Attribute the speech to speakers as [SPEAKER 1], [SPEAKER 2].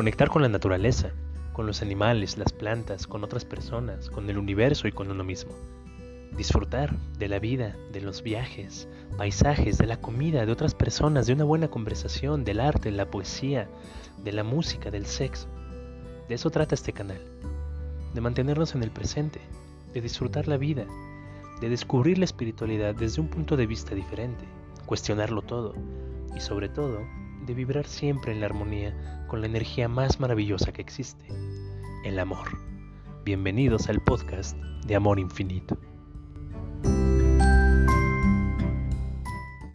[SPEAKER 1] conectar con la naturaleza, con los animales, las plantas, con otras personas, con el universo y con uno mismo. Disfrutar de la vida, de los viajes, paisajes, de la comida, de otras personas, de una buena conversación, del arte, de la poesía, de la música, del sexo. De eso trata este canal. De mantenernos en el presente, de disfrutar la vida, de descubrir la espiritualidad desde un punto de vista diferente, cuestionarlo todo y sobre todo de vibrar siempre en la armonía con la energía más maravillosa que existe, el amor. Bienvenidos al podcast de Amor Infinito.